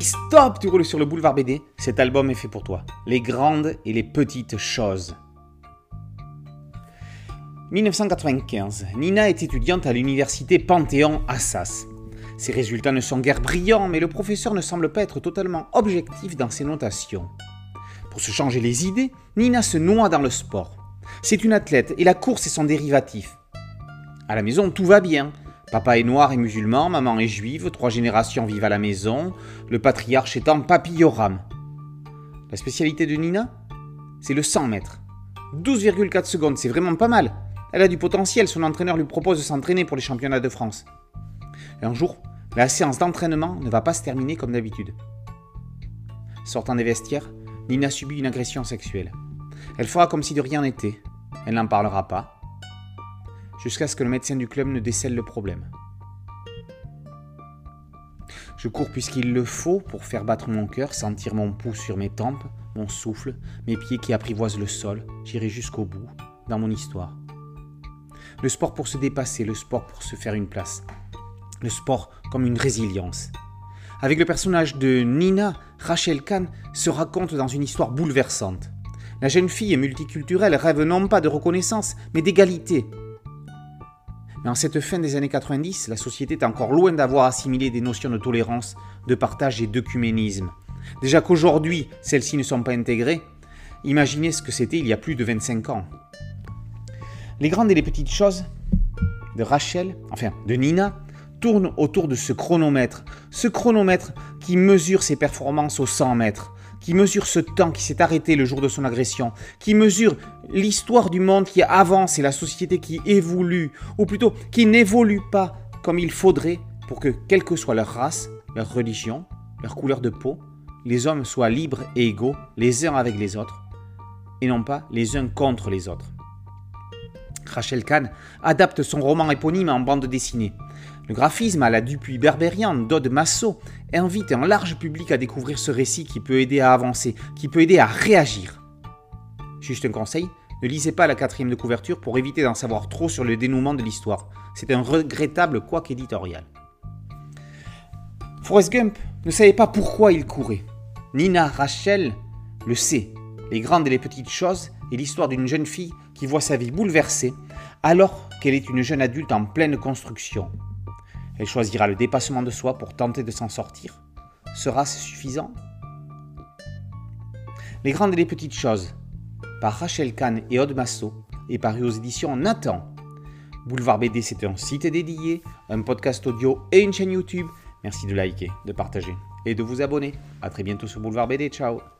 Stop, tu roules sur le boulevard BD. Cet album est fait pour toi. Les grandes et les petites choses. 1995. Nina est étudiante à l'université Panthéon-Assas. Ses résultats ne sont guère brillants, mais le professeur ne semble pas être totalement objectif dans ses notations. Pour se changer les idées, Nina se noie dans le sport. C'est une athlète et la course est son dérivatif. À la maison, tout va bien. Papa est noir et musulman, maman est juive, trois générations vivent à la maison, le patriarche étant papilloram. La spécialité de Nina C'est le 100 mètres. 12,4 secondes, c'est vraiment pas mal. Elle a du potentiel, son entraîneur lui propose de s'entraîner pour les championnats de France. un jour, la séance d'entraînement ne va pas se terminer comme d'habitude. Sortant des vestiaires, Nina subit une agression sexuelle. Elle fera comme si de rien n'était. Elle n'en parlera pas jusqu'à ce que le médecin du club ne décèle le problème. Je cours puisqu'il le faut pour faire battre mon cœur, sentir mon pouls sur mes tempes, mon souffle, mes pieds qui apprivoisent le sol. J'irai jusqu'au bout, dans mon histoire. Le sport pour se dépasser, le sport pour se faire une place. Le sport comme une résilience. Avec le personnage de Nina, Rachel Kahn se raconte dans une histoire bouleversante. La jeune fille multiculturelle rêve non pas de reconnaissance, mais d'égalité, mais en cette fin des années 90, la société est encore loin d'avoir assimilé des notions de tolérance, de partage et d'œcuménisme. Déjà qu'aujourd'hui, celles-ci ne sont pas intégrées, imaginez ce que c'était il y a plus de 25 ans. Les grandes et les petites choses de Rachel, enfin de Nina, tournent autour de ce chronomètre. Ce chronomètre qui mesure ses performances au 100 mètres qui mesure ce temps qui s'est arrêté le jour de son agression, qui mesure l'histoire du monde qui avance et la société qui évolue, ou plutôt qui n'évolue pas comme il faudrait pour que, quelle que soit leur race, leur religion, leur couleur de peau, les hommes soient libres et égaux les uns avec les autres, et non pas les uns contre les autres. Rachel Kahn adapte son roman éponyme en bande dessinée. Le graphisme à la Dupuis berbérian d'Aude Massot invite un large public à découvrir ce récit qui peut aider à avancer, qui peut aider à réagir. Juste un conseil, ne lisez pas la quatrième de couverture pour éviter d'en savoir trop sur le dénouement de l'histoire. C'est un regrettable couac éditorial. Forrest Gump ne savait pas pourquoi il courait. Nina Rachel le sait. Les grandes et les petites choses et l'histoire d'une jeune fille qui voit sa vie bouleversée alors qu'elle est une jeune adulte en pleine construction. Elle choisira le dépassement de soi pour tenter de s'en sortir. Sera-ce suffisant? Les grandes et les petites choses, par Rachel Kahn et Aude Massot, et paru aux éditions Nathan. Boulevard BD, c'est un site dédié, un podcast audio et une chaîne YouTube. Merci de liker, de partager et de vous abonner. A très bientôt sur Boulevard BD. Ciao